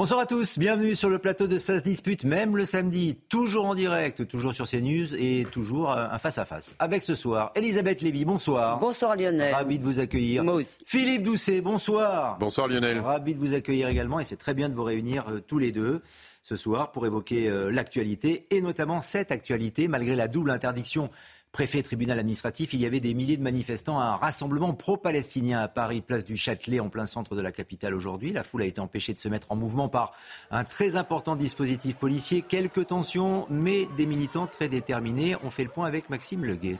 Bonsoir à tous, bienvenue sur le plateau de Ça se dispute, même le samedi, toujours en direct, toujours sur CNews et toujours un face-à-face. Avec ce soir, Elisabeth Lévy, bonsoir. Bonsoir Lionel. Ravi de vous accueillir. Moi aussi. Philippe Doucet, bonsoir. Bonsoir Lionel. Ravi de vous accueillir également et c'est très bien de vous réunir euh, tous les deux ce soir pour évoquer euh, l'actualité et notamment cette actualité malgré la double interdiction préfet tribunal administratif, il y avait des milliers de manifestants à un rassemblement pro-palestinien à Paris, place du Châtelet, en plein centre de la capitale aujourd'hui. La foule a été empêchée de se mettre en mouvement par un très important dispositif policier. Quelques tensions, mais des militants très déterminés. On fait le point avec Maxime Leguet.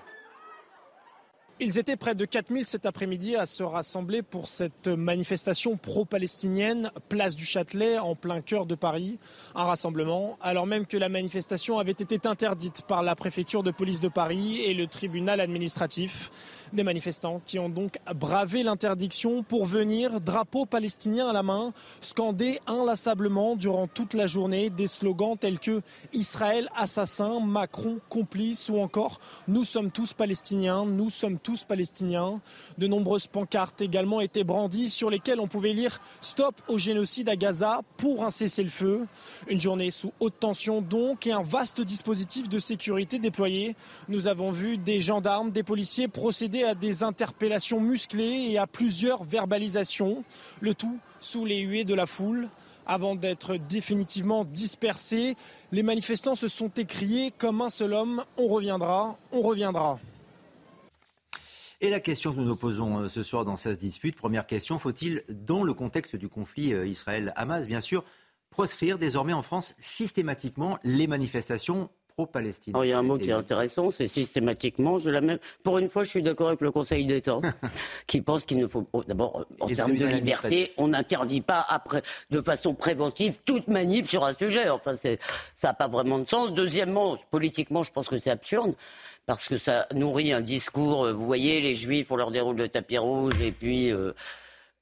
Ils étaient près de 4000 cet après-midi à se rassembler pour cette manifestation pro-palestinienne, place du Châtelet, en plein cœur de Paris. Un rassemblement, alors même que la manifestation avait été interdite par la préfecture de police de Paris et le tribunal administratif. Des manifestants qui ont donc bravé l'interdiction pour venir, drapeau palestinien à la main, scander inlassablement durant toute la journée des slogans tels que Israël assassin, Macron complice ou encore Nous sommes tous palestiniens, nous sommes tous palestiniens. De nombreuses pancartes également étaient brandies sur lesquelles on pouvait lire Stop au génocide à Gaza pour un cessez-le-feu. Une journée sous haute tension donc et un vaste dispositif de sécurité déployé. Nous avons vu des gendarmes, des policiers procéder à des interpellations musclées et à plusieurs verbalisations. Le tout sous les huées de la foule. Avant d'être définitivement dispersés, les manifestants se sont écriés comme un seul homme, on reviendra, on reviendra. Et la question que nous nous posons euh, ce soir dans cette dispute, première question, faut-il, dans le contexte du conflit euh, Israël-Hamas, bien sûr, proscrire désormais en France systématiquement les manifestations pro-palestiniennes il y a un mot qui est intéressant, c'est systématiquement. Je la même... Pour une fois, je suis d'accord avec le Conseil d'État, qui pense qu'il ne faut d'abord, en Et termes de liberté, on n'interdit pas après, de façon préventive toute manif sur un sujet. Enfin, c'est, ça n'a pas vraiment de sens. Deuxièmement, politiquement, je pense que c'est absurde. Parce que ça nourrit un discours, euh, vous voyez, les juifs, on leur déroule le tapis rouge, et puis euh,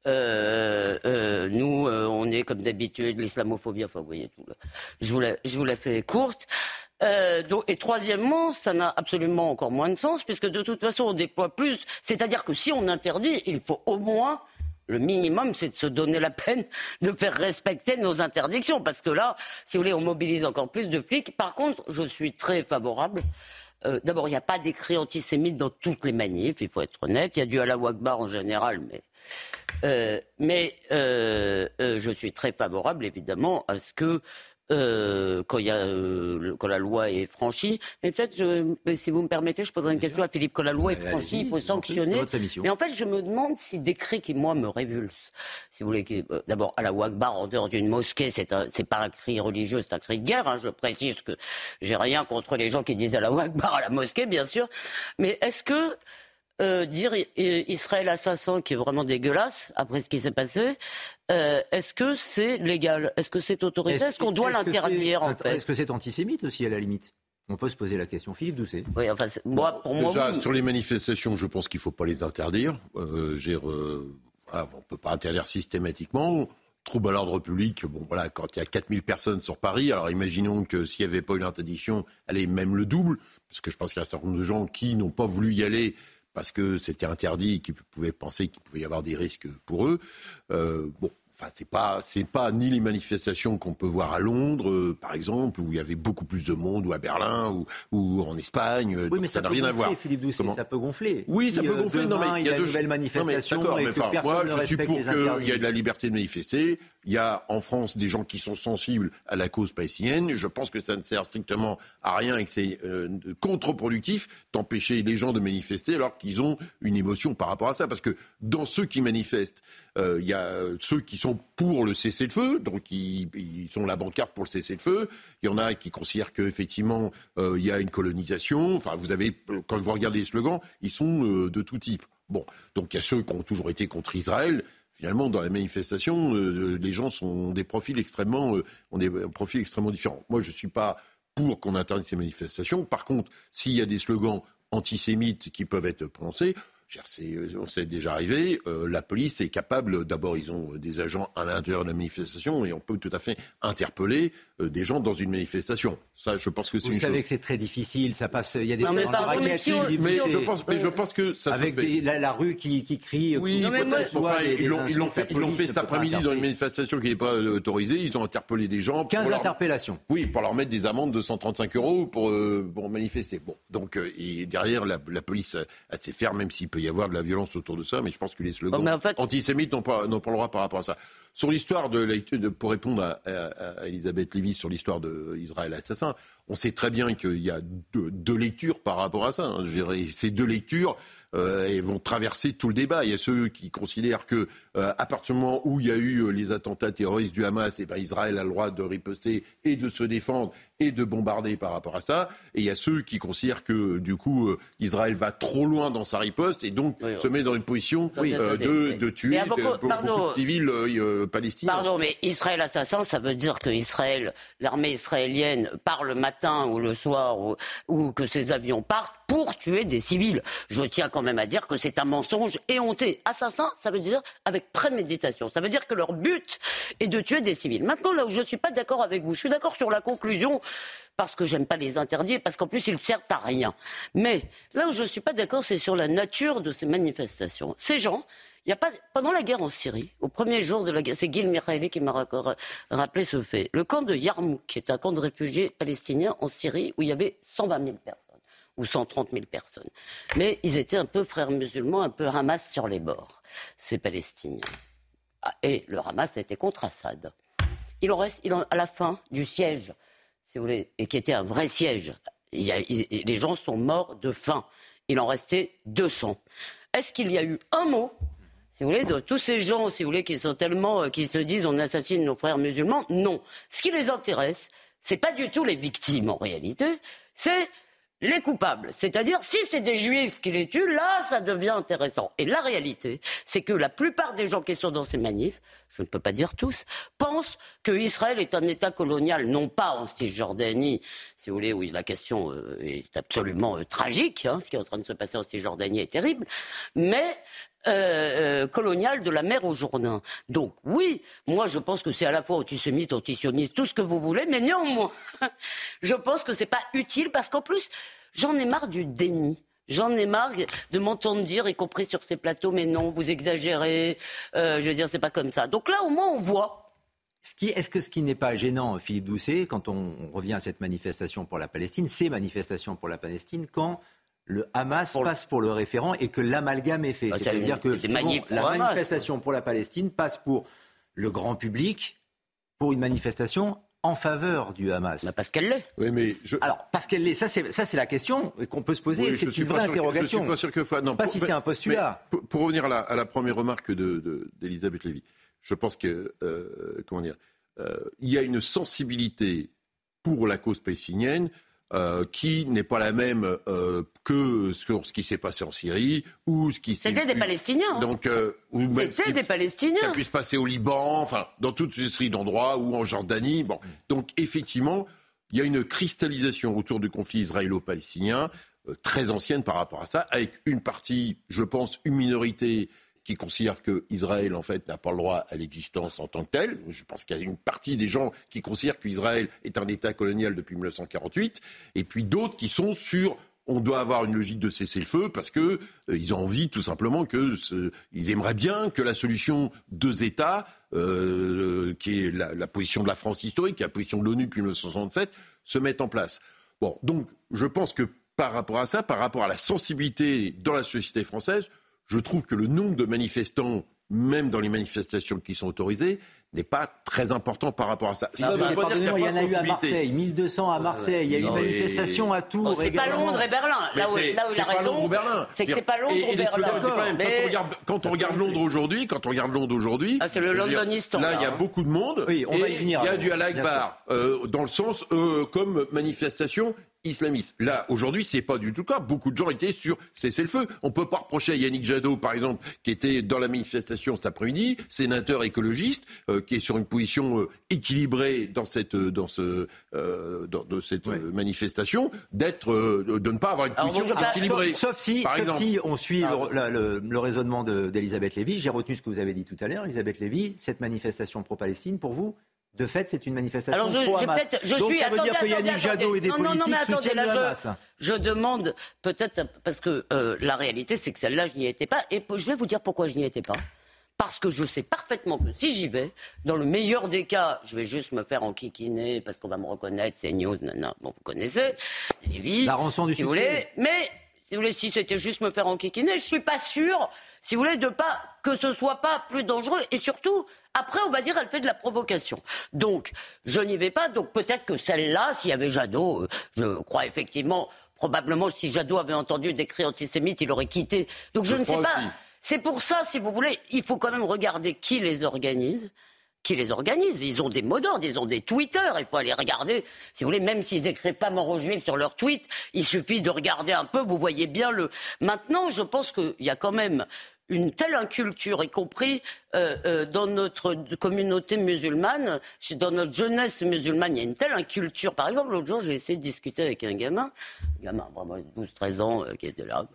euh, nous, on est comme d'habitude, l'islamophobie, enfin, vous voyez tout. Je vous la, je vous la fais courte. Et troisièmement, ça n'a absolument encore moins de sens, puisque de toute façon, on déploie plus. C'est-à-dire que si on interdit, il faut au moins le minimum, c'est de se donner la peine de faire respecter nos interdictions. Parce que là, si vous voulez, on mobilise encore plus de flics. Par contre, je suis très favorable. Euh, D'abord, il n'y a pas d'écrit antisémite dans toutes les manifs, il faut être honnête. Il y a du Allah Akbar en général, mais, mais euh, euh, je suis très favorable, évidemment, à ce que euh, quand, il y a, euh, quand la loi est franchie. Mais peut-être, si vous me permettez, je poserai une question à Philippe. Quand la loi est franchie, il faut sanctionner. Mais en fait, je me demande si des cris qui, moi, me révulsent, si vous voulez, euh, d'abord, à la Wagbar, en dehors d'une mosquée, c'est un- c'est pas un cri religieux, c'est un cri de guerre. hein. Je précise que j'ai rien contre les gens qui disent à la Wagbar à la mosquée, bien sûr. Mais est-ce que euh, dire I- Israël assassin, qui est vraiment dégueulasse, après ce qui s'est passé, euh, est-ce que c'est légal? Est-ce que c'est autorisé? Est-ce qu'on doit l'interdire, en fait? Est-ce que c'est antisémite aussi, à la limite? On peut se poser la question. Philippe Doucet. Oui, enfin, c'est- moi, pour moi, Déjà, oui. sur les manifestations, je pense qu'il ne faut pas les interdire. Euh, euh, voilà, on ne peut pas interdire systématiquement. Trouble à l'ordre public, bon voilà, quand il y a 4000 personnes sur Paris, alors imaginons que s'il n'y avait pas une interdiction, elle est même le double, parce que je pense qu'il y a un certain nombre de gens qui n'ont pas voulu y aller parce que c'était interdit et qui pouvaient penser qu'il pouvait y avoir des risques pour eux. Euh, bon, Enfin, c'est pas, c'est pas ni les manifestations qu'on peut voir à Londres, euh, par exemple, où il y avait beaucoup plus de monde, ou à Berlin, ou, ou en Espagne. Oui, Donc mais ça n'a rien à voir. Philippe Doucet, Comment ça peut gonfler. Oui, Si, ça peut euh, gonfler. Non, mais il y a deux une nouvelle Non, mais enfin, personne moi, ne je suis pour qu'il y ait de la liberté de manifester. Il y a en France des gens qui sont sensibles à la cause palestinienne. Je pense que ça ne sert strictement à rien et que c'est euh, contre-productif d'empêcher les gens de manifester alors qu'ils ont une émotion par rapport à ça. Parce que dans ceux qui manifestent, euh, il y a ceux qui sont pour le cessez-le-feu, donc ils, sont la bancarte pour le cessez-le-feu. Il y en a qui considèrent qu'effectivement, euh, il y a une colonisation. Enfin, vous avez, quand vous regardez les slogans, ils sont euh, de tout type. Bon, donc il y a ceux qui ont toujours été contre Israël. Finalement, dans la manifestation, euh, les gens sont des profils extrêmement, euh, ont des profils extrêmement différents. Moi, je ne suis pas pour qu'on interdise ces manifestations. Par contre, s'il y a des slogans antisémites qui peuvent être prononcés, euh, on s'est déjà arrivé. Euh, la police est capable, d'abord, ils ont des agents à l'intérieur de la manifestation et on peut tout à fait interpeller euh, des gens dans une manifestation. Ça, je pense que c'est Vous savez que c'est très difficile. Ça passe. Il y a des. Non, mais, mais, mais, je pense, mais je pense que ça avec se fait. la, la, rue qui, qui crie. Oui, ils l'ont fait, fait cet après-midi dans une manifestation qui n'est pas autorisée. Ils ont interpellé des gens. 15 interpellations. Oui, pour leur mettre des amendes de 135 euros pour, pour manifester. Bon, donc et derrière la, la police assez ferme, même s'il peut y avoir de la violence autour de ça, mais je pense que les slogans antisémites n'ont pas, n'ont pas le droit par rapport à ça. Sur l'histoire de, de, pour répondre à, Elisabeth Lévy sur l'histoire d'Israël assassin, on sait très bien qu'il y a deux, deux, lectures par rapport à ça. Hein. Ces deux lectures, euh, vont traverser tout le débat. Il y a ceux qui considèrent que euh, à partir du moment où il y a eu euh, les attentats terroristes du Hamas, et eh ben, Israël a le droit de riposter et de se défendre et de bombarder par rapport à ça. Et il y a ceux qui considèrent que du coup euh, Israël va trop loin dans sa riposte et donc se met dans une position de, de, tuer beaucoup, de civils Pardon, mais Israël assassin, ça veut dire que l'armée israélienne part le matin ou le soir ou, ou que ses avions partent pour tuer des civils. Je tiens quand même à dire que c'est un mensonge éhonté. Assassin, ça veut dire avec préméditation. Ça veut dire que leur but est de tuer des civils. Maintenant, là où je ne suis pas d'accord avec vous, je suis d'accord sur la conclusion parce que j'aime pas les interdire, parce qu'en plus ils servent à rien. Mais là où je ne suis pas d'accord, c'est sur la nature de ces manifestations. Ces gens, il a pas, pendant la guerre en Syrie, au premier jour de la guerre, c'est Gil Mikhaili qui m'a rappelé ce fait. Le camp de Yarmouk, qui est un camp de réfugiés palestiniens en Syrie, où il y avait 120 000 personnes ou 130 000 personnes. Mais ils étaient un peu frères musulmans, un peu Hamas sur les bords, ces Palestiniens. Ah, et le Hamas était contre Assad. Il en reste, à la fin du siège, si vous voulez, et qui était un vrai siège, les gens sont morts de faim. Il en restait 200. Est-ce qu'il y a eu un mot si vous voulez, de tous ces gens, si vous voulez, qui sont tellement, euh, qui se disent on assassine nos frères musulmans, non. Ce qui les intéresse, c'est pas du tout les victimes en réalité, c'est les coupables. C'est-à-dire, si c'est des juifs qui les tuent, là, ça devient intéressant. Et la réalité, c'est que la plupart des gens qui sont dans ces manifs, je ne peux pas dire tous, pensent que Israël est un État colonial, non pas en Cisjordanie, si vous voulez, où la question euh, est absolument euh, tragique, hein, ce qui est en train de se passer en Cisjordanie est terrible, mais euh, colonial de la mer au Jourdain. Donc oui, moi je pense que c'est à la fois antisémite, antisioniste, tout ce que vous voulez, mais néanmoins, je pense que c'est pas utile parce qu'en plus, j'en ai marre du déni. J'en ai marre de m'entendre dire, y compris sur ces plateaux, mais non, vous exagérez. Euh, je veux dire, c'est pas comme ça. Donc là, au moins, on voit. Est-ce que ce qui n'est pas gênant, Philippe Doucet, quand on, revient à cette manifestation pour la Palestine, ces manifestations pour la Palestine, quand le Hamas passe pour le référent et que l'amalgame est fait. Bah, C'est-à-dire que la manifestation pour la Palestine passe pour le grand public pour une manifestation en faveur du Hamas bah, Parce qu'elle l'est. Oui, mais Alors, parce qu'elle l'est, ça c'est, ça c'est la question qu'on peut se poser. c'est une vraie interrogation. Je suis pas sûr que... Non, pas si c'est un postulat. Pour, revenir à la, première remarque d'Elisabeth de, Lévy, je pense que, euh, comment dire, euh, il y a une sensibilité pour la cause palestinienne euh, qui n'est pas la même euh, que sur ce qui s'est passé en Syrie ou ce qui C'était des Palestiniens. Donc, euh, C'était des Palestiniens. Ça puisse passer au Liban, enfin, dans toute une série d'endroits ou en Jordanie. Bon, donc effectivement, il y a une cristallisation autour du conflit israélo-palestinien très ancienne par rapport à ça, avec une partie, je pense, une minorité qui considèrent qu'Israël, en fait, n'a pas le droit à l'existence en tant que tel. Je pense qu'il y a une partie des gens qui considèrent qu'Israël est un État colonial depuis 1948, et puis d'autres qui sont sur on doit avoir une logique de cesser le feu parce que euh, ils ont envie tout simplement que ils aimeraient bien que la solution deux États, euh, qui est la, la, position de la France historique, la position de l'ONU depuis 1967, se mette en place. Bon, donc je pense que par rapport à ça, par rapport à la sensibilité dans la société française, je trouve que le nombre de manifestants, même dans les manifestations qui sont autorisées, n'est pas très important par rapport à ça. ça veut pas dire il y, en a eu à Marseille, 1200 à Marseille, il y a eu une manifestation à Tours. Oh, c'est pas Londres et Berlin. Là où, là où il a raison, c'est que c'est pas Londres ou Berlin. Quand on regarde, quand on regarde Londres aujourd'hui, quand on regarde Londres aujourd'hui, ah, c'est le Londonistan. Là, il y a beaucoup de monde. Oui, on va y venir. Il y a du Allah Akbar, euh, dans le sens euh, comme manifestation islamiste. Là, aujourd'hui, c'est pas du tout le cas. Beaucoup de gens étaient sur cessez-le-feu. On peut pas reprocher à Yannick Jadot, par exemple, qui était dans la manifestation cet après-midi, sénateur écologiste, euh, qui est sur une position euh, équilibrée dans cette, euh, dans ce, dans, de cette manifestation, d'être, de ne pas avoir une position équilibrée. Sauf, si, sauf si on suit le, le, raisonnement d'Elisabeth Lévy. J'ai retenu ce que vous avez dit tout à l'heure, Elisabeth Lévy. Cette manifestation pro-Palestine, pour vous, de fait, c'est une manifestation Alors je, pro-Hamas. Je Donc suis, ça veut dire que Yannick Jadot et des politiques non, soutiennent le Hamas. Je, demande peut-être, parce que euh, la réalité, c'est que celle-là, je n'y étais pas. Et je vais vous dire pourquoi je n'y étais pas. Parce que je sais parfaitement que si j'y vais, dans le meilleur des cas, je vais juste me faire enquiquiner parce qu'on va me reconnaître, c'est news, non, bon, vous connaissez, Lévi, La rançon du si Vous voulez, mais si vous voulez, si c'était juste me faire enquiquiner, je suis pas sûr, si vous voulez, de pas que ce soit pas plus dangereux. Et surtout, après, on va dire, elle fait de la provocation. Donc, je n'y vais pas. Donc, peut-être que celle-là, s'il y avait Jadot, euh, je crois effectivement, probablement, si Jadot avait entendu des cris antisémites, il aurait quitté. Donc, je, ne sais pas. C'est pour ça, si vous voulez, il faut quand même regarder qui les organise qui les organisent. Ils ont des mots d'ordre, ils ont des tweeters. Il faut aller regarder. Si vous voulez, même s'ils écrivent pas mort juif sur leur tweet, il suffit de regarder un peu. Vous voyez bien le. Maintenant, je pense qu'il y a quand même une telle inculture, y compris euh, euh, dans notre communauté musulmane, dans notre jeunesse musulmane, il y a une telle inculture. Par exemple, l'autre jour, j'ai essayé de discuter avec un gamin, un gamin vraiment 12-13 ans, euh, qui était là.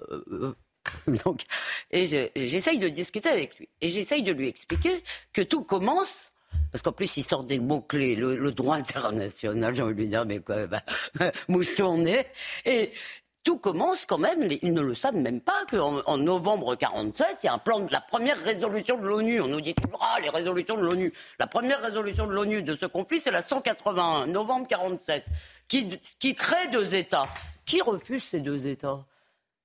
donc, et j'essaye de discuter avec lui. Et j'essaye de lui expliquer que tout commence parce qu'en plus, il sort des mots-clés, le, droit international, j'ai envie de lui dire, mais quoi, bah, mousse tournée. Et tout commence quand même, ils ne le savent même pas, qu'en en novembre 47, il y a un plan de la première résolution de l'ONU. On nous dit ah, les résolutions de l'ONU. La première résolution de l'ONU de ce conflit, c'est la 181, novembre 47, qui, qui crée deux États. Qui refuse ces deux États?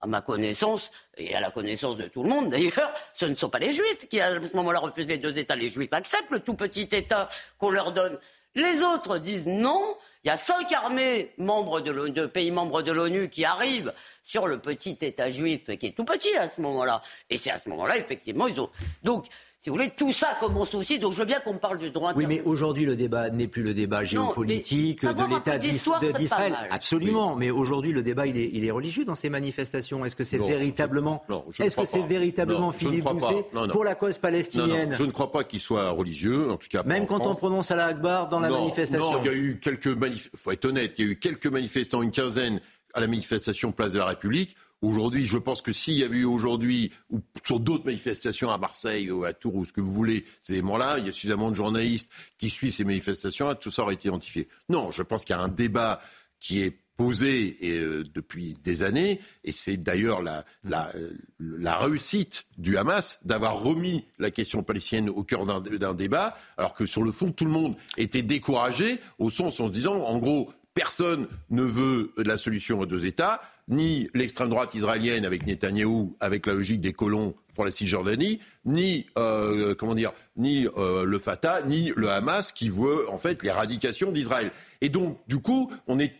À ma connaissance, et à la connaissance de tout le monde d'ailleurs, ce ne sont pas les Juifs qui, à ce moment-là, refusent les deux États. Les Juifs acceptent le tout petit État qu'on leur donne. Les autres disent non. Il y a cinq armées membres de, de pays membres de l'ONU qui arrivent sur le petit État juif qui est tout petit à ce moment-là. Et c'est à ce moment-là, effectivement, ils ont. Donc, si vous voulez, tout ça commence aussi. Donc je veux bien qu'on parle du droit. Oui, mais aujourd'hui le débat n'est plus le débat géopolitique de l'État d'Israël. Absolument. Mais aujourd'hui le débat il est, il est, religieux dans ces manifestations. Est-ce que c'est véritablement, est-ce que c'est véritablement Philippe Bousset pour la cause palestinienne Je ne crois pas qu'il soit religieux, en tout cas. Même quand on prononce Allah Akbar dans la manifestation. Non, il y a eu quelques manif... faut être honnête, il y a eu quelques manifestants, une quinzaine à la manifestation Place de la République Aujourd'hui, je pense que s'il y avait eu aujourd'hui, ou sur d'autres manifestations à Marseille ou à Tours ou ce que vous voulez, ces éléments-là, il y a suffisamment de journalistes qui suivent ces manifestations, tout ça aurait été identifié. Non, je pense qu'il y a un débat qui est posé euh, depuis des années, et c'est d'ailleurs la, la, réussite du Hamas d'avoir remis la question palestinienne au cœur d'un débat, alors que sur le fond, tout le monde était découragé, au sens en se disant, en gros, personne ne veut la solution aux deux États ni l'extrême droite israélienne avec Netanyahou, avec la logique des colons pour la Cisjordanie, ni euh, comment dire, ni euh, le Fatah, ni le Hamas qui veut en fait l'éradication d'Israël. Et donc, du coup,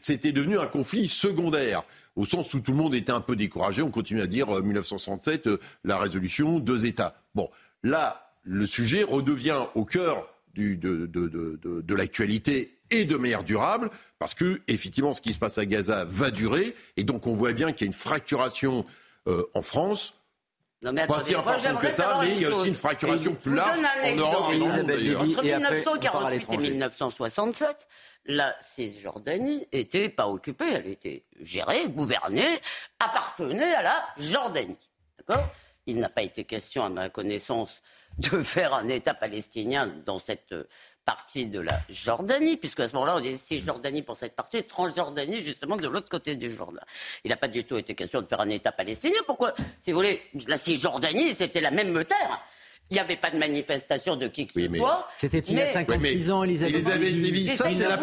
c'était devenu un conflit secondaire au sens où tout le monde était un peu découragé. On continue à dire 1967, euh, la résolution, deux États. Bon, là, le sujet redevient au cœur de l'actualité et de manière durable, parce que effectivement, ce qui se passe à Gaza va durer, et donc on voit bien qu'il y a une fracturation euh, en France. Non mais pas si importante que ça, mais il y a aussi une fracturation plus large en Europe et. Entre 1948 et 1967, la Cisjordanie n'était pas occupée, elle était gérée, gouvernée, appartenait à la Jordanie. D'accord? Il n'a pas été question, à ma connaissance, de faire un État palestinien dans cette partie de la Jordanie, puisque à ce moment-là, on dit Cisjordanie pour cette partie, Transjordanie justement de l'autre côté du Jourdain. Il n'a pas du tout été question de faire un État palestinien. Pourquoi Si vous voulez, la Cisjordanie, c'était la même terre. Il n'y avait pas de manifestation de qui que ce soit. C'était il y a 56 ans, Elisabeth, Elisabeth Lévy. Ça, c'est la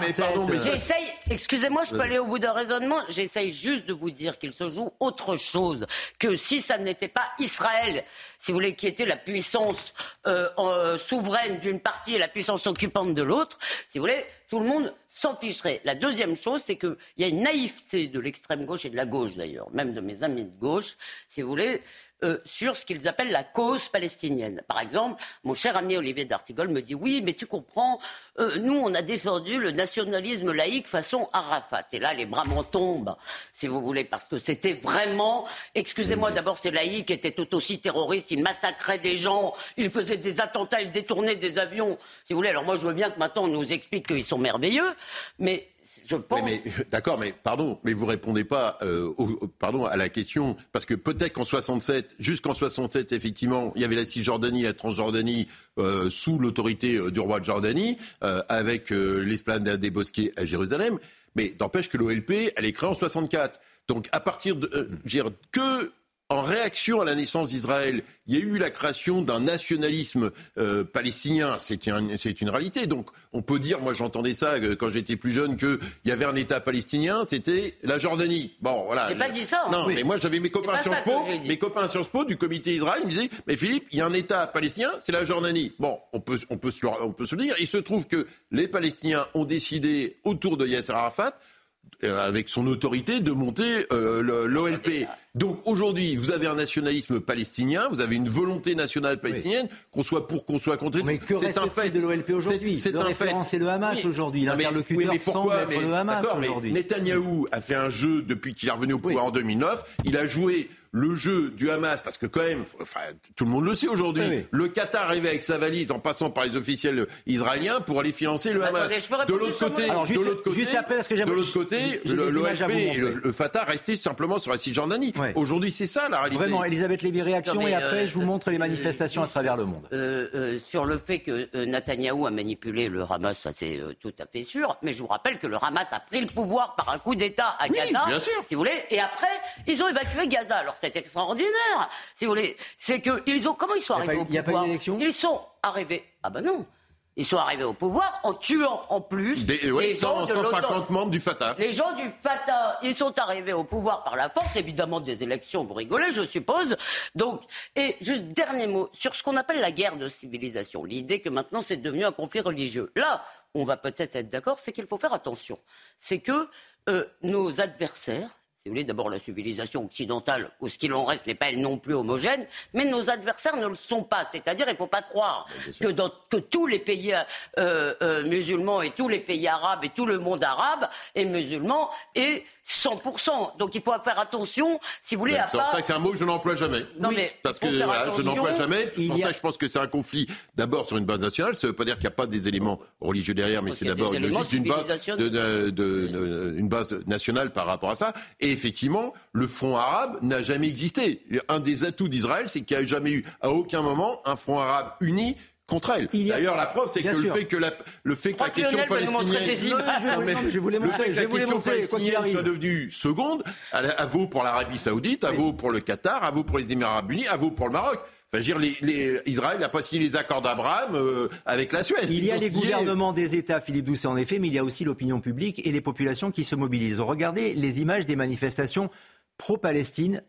Mais pardon, mais j'essaye. Excusez-moi, je peux aller au bout d'un raisonnement. J'essaye juste de vous dire qu'il se joue autre chose que si ça n'était pas Israël, si vous voulez, qui était la puissance euh, euh, souveraine d'une partie et la puissance occupante de l'autre. Si vous voulez, tout le monde s'en ficherait. La deuxième chose, c'est qu'il y a une naïveté de l'extrême gauche et de la gauche d'ailleurs, même de mes amis de gauche, si vous voulez euh, sur ce qu'ils appellent la cause palestinienne. Par exemple, mon cher ami Olivier D'Artigol me dit oui, mais tu comprends, euh, nous on a défendu le nationalisme laïque façon Arafat. Et là, les bras m'en tombent, si vous voulez, parce que c'était vraiment, excusez-moi, d'abord ces laïcs étaient tout aussi terroristes, ils massacraient des gens, ils faisaient des attentats, ils détournaient des avions, si vous voulez. Alors moi, je veux bien que maintenant on nous explique qu'ils sont merveilleux, mais je pense. D'accord, mais pardon, mais vous répondez pas euh, pardon, à la question, parce que peut-être qu'en 67, jusqu'en 67, effectivement, il y avait la Cisjordanie, la Transjordanie euh, sous l'autorité euh, du roi de Jordanie, avec l'esplanade des Bosquets à Jérusalem, mais n'empêche que l'OLP, elle est créée en 64. Donc à partir de, dire que en réaction à la naissance d'Israël, il y a eu la création d'un nationalisme euh, palestinien. C'est une, réalité. Donc, on peut dire, moi j'entendais ça euh, quand j'étais plus jeune, qu'il y avait un État palestinien, c'était la Jordanie. Bon, voilà. J'ai pas dit ça. Non, mais moi j'avais mes copains Sciences Po, mes copains Sciences Po du comité Israël, ils me disaient, mais Philippe, il y a un État palestinien, c'est la Jordanie. Bon, on peut, on peut, on peut se le dire. Il se trouve que les Palestiniens ont décidé autour de Yasser Arafat euh, avec son autorité, de monter euh, l'OLP. Donc aujourd'hui, vous avez un nationalisme palestinien, vous avez une volonté nationale palestinienne, qu'on soit pour, qu'on soit contre. Mais que reste fait de l'OLP aujourd'hui? C'est un fait. C'est le Hamas aujourd'hui. L'interlocuteur semble être le Hamas aujourd'hui. Netanyahou a fait un jeu depuis qu'il est revenu au pouvoir en 2009. Il a joué le jeu du Hamas, parce que quand même, enfin, tout le monde le sait aujourd'hui, le Qatar arrivait avec sa valise en passant par les officiels israéliens pour aller financer le Hamas. de l'autre côté, de l'autre côté, de l'autre côté, l'OLP et le, Fatah restaient simplement sur la Cisjordanie. Aujourd'hui, c'est ça la réalité. Vraiment, Elisabeth Lévy, réaction, et après, euh, je vous montre les manifestations à travers le monde. Euh, euh, sur le fait que Netanyahou a manipulé le Hamas, ça c'est tout à fait sûr, mais je vous rappelle que le Hamas a pris le pouvoir par un coup d'État à Gaza, bien sûr. si vous voulez, et après, ils ont évacué Gaza. Alors c'est extraordinaire. Si vous voulez, c'est que ils ont comment ils sont arrivés au pouvoir Il n'y a pas d'élection? Ils sont arrivés. Ah ben non. Ils sont arrivés au pouvoir en tuant en plus Des, les 150 membres du Fatah. Les gens du Fatah, ils sont arrivés au pouvoir par la force, évidemment des élections, vous rigolez, je suppose. Donc, et juste dernier mot sur ce qu'on appelle la guerre de civilisation, l'idée que maintenant c'est devenu un conflit religieux. Là, on va peut-être être, d'accord, c'est qu'il faut faire attention. C'est que euh, nos adversaires, si vous voulez, d'abord la civilisation occidentale, ou ce qu'il en reste, n'est pas elle non plus homogène, mais nos adversaires ne le sont pas. C'est-à-dire, il ne faut pas croire que, dans, que tous les pays euh, euh, musulmans et tous les pays arabes et tout le monde arabe est musulman et 100%. Donc il faut faire attention, si vous voulez, à pas... C'est c'est un mot que je n'emploie jamais. Non, mais parce que je n'emploie jamais. Pour ça, je pense que c'est un conflit d'abord sur une base nationale. Ça ne veut pas dire qu'il n'y a pas des éléments religieux derrière, mais c'est d'abord une logique d'une base, de, une base nationale par rapport à ça. Et effectivement, le front arabe n'a jamais existé. Un des atouts d'Israël, c'est qu'il n'y a jamais eu à aucun moment un front arabe uni contre elle. D'ailleurs, la preuve, c'est que le fait que la, le fait que la question palestinienne, je voulais le fait que la question palestinienne soit devenue seconde, à vaut pour l'Arabie Saoudite, à vaut pour le Qatar, à vaut pour les Émirats Arabes Unis, à vaut pour le Maroc. Enfin, dire, les, Israël n'a pas signé les accords d'Abraham euh, avec la Suède. Il y a les gouvernements des États, Philippe Doucet en effet, mais il y a aussi l'opinion publique et les populations qui se mobilisent. Regardez les images des manifestations pro-Palestine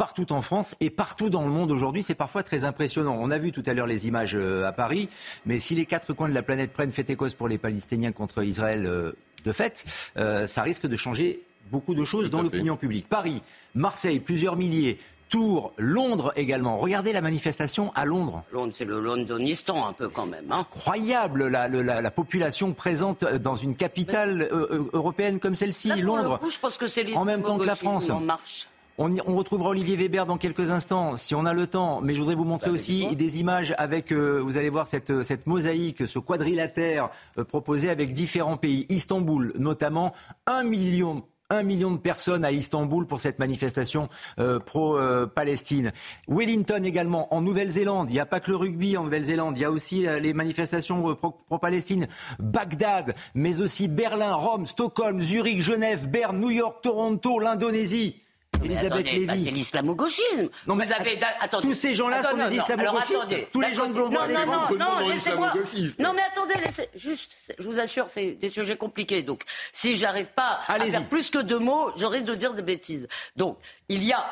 partout en France et partout dans le monde aujourd'hui. C'est parfois très impressionnant. On a vu tout à l'heure les images euh, à Paris, mais si les quatre coins de la planète prennent fait et cause pour les Palestiniens contre Israël euh, de fait, euh, ça risque de changer beaucoup de choses dans l'opinion publique. Paris, Marseille, plusieurs milliers. Tours, Londres également. Regardez la manifestation à Londres. Londres, c'est le Londonistan un peu quand même. Hein. Incroyable la, population présente dans une capitale européenne comme celle-ci, Londres. je pense que c'est en même temps que la France. En marche. On, retrouvera Olivier Weber dans quelques instants, si on a le temps. Mais je voudrais vous montrer aussi des images avec, euh, vous allez voir cette, cette mosaïque, ce quadrilatère euh, proposé avec différents pays. Istanbul, notamment, un million un million de personnes à Istanbul pour cette manifestation euh, pro-Palestine. Wellington également, en Nouvelle-Zélande. Il n'y a pas que le rugby en Nouvelle-Zélande, il y a aussi les manifestations pro-Palestine. Bagdad, mais aussi Berlin, Rome, Stockholm, Zurich, Genève, Berne, New York, Toronto, l'Indonésie. Elisabeth Lévy. C'est l'islamo-gauchisme. Non, mais vous avez, attendez. Tous ces gens-là sont des islamo-gauchistes. Tous les gens de l'on non, non, non, non, laissez-moi. Non, mais attendez, laissez, juste, je vous assure, c'est des sujets compliqués. Donc, si j'arrive pas à faire plus que deux mots, je risque de dire des bêtises. Donc, il y a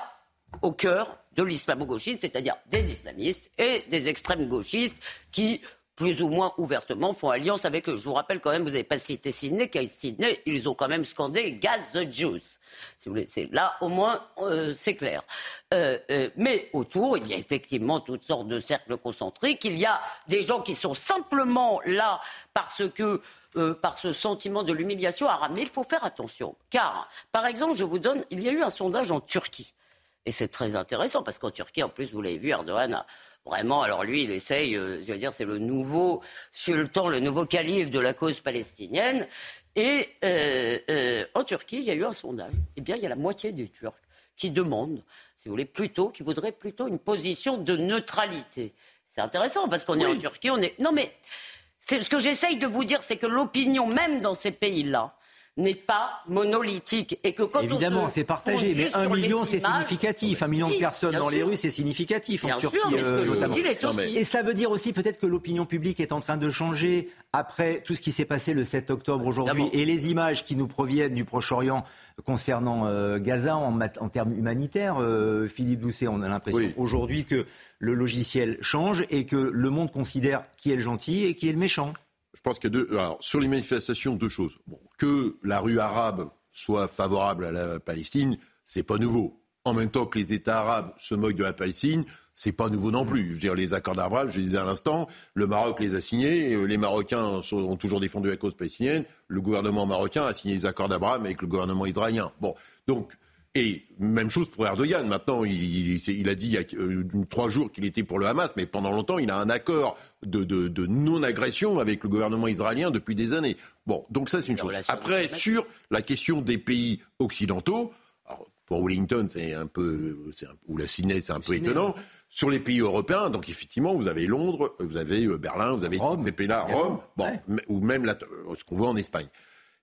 au cœur de l'islamo-gauchisme, c'est-à-dire des islamistes et des extrêmes gauchistes qui plus ou moins ouvertement, font alliance avec eux. Je vous rappelle quand même, vous n'avez pas cité Sydney, qu'à Sydney, ils ont quand même scandé Gas the Juice. Si vous voulez, là au moins euh, c'est clair. Euh, euh, mais autour, il y a effectivement toutes sortes de cercles concentriques. Il y a des gens qui sont simplement là parce que par ce sentiment de l'humiliation arabe. Mais il faut faire attention, car par exemple, je vous donne, il y a eu un sondage en Turquie. Et c'est très intéressant parce qu'en Turquie, en plus, vous l'avez vu, Erdogan a Vraiment, alors lui, il essaye, euh, je veux dire, c'est le nouveau sultan, le nouveau calife de la cause palestinienne. Et euh, euh, en Turquie, il y a eu un sondage. Eh bien, il y a la moitié des Turcs qui demandent, si vous voulez, plutôt, qui voudraient plutôt une position de neutralité. C'est intéressant parce qu'on est en Turquie, on est. Non, mais ce que j'essaye de vous dire, c'est que l'opinion, même dans ces pays-là, n'est pas monolithique et que quand évidemment c'est partagé mais un million c'est significatif. Un million de personnes dans les rues c'est significatif en Turquie euh, notamment. et cela veut dire aussi peut-être que l'opinion publique est en train de changer après tout ce qui s'est passé le 7 octobre aujourd'hui et les images qui nous proviennent du Proche-Orient concernant euh, Gaza en, en, termes humanitaires. Euh, Philippe Doucet on a l'impression aujourd'hui que le logiciel change et que le monde considère qui est le gentil et qui est le méchant. Je pense qu'il y a deux. Alors, sur les manifestations, deux choses. Bon, que la rue arabe soit favorable à la Palestine, c'est pas nouveau. En même temps que les États arabes se moquent de la Palestine, c'est pas nouveau non plus. Je veux dire, les accords d'Abraham, je disais à l'instant, le Maroc les a signés, les Marocains ont toujours défendu la cause palestinienne, le gouvernement marocain a signé les accords d'Abraham avec le gouvernement israélien. Bon, donc, et même chose pour Erdogan. Maintenant, il, il, a dit il y a euh, trois jours qu'il était pour le Hamas, mais pendant longtemps, il a un accord de, non-agression avec le gouvernement israélien depuis des années. Bon, donc ça c'est une chose. Après, sur la question des pays occidentaux, pour Wellington, c'est un peu, ou la Sydney, c'est un peu étonnant. Sur les pays européens, donc effectivement, vous avez Londres, vous avez euh, Berlin, vous avez Rome, ces pays-là, Rome, bon, ou même ce qu'on voit en Espagne.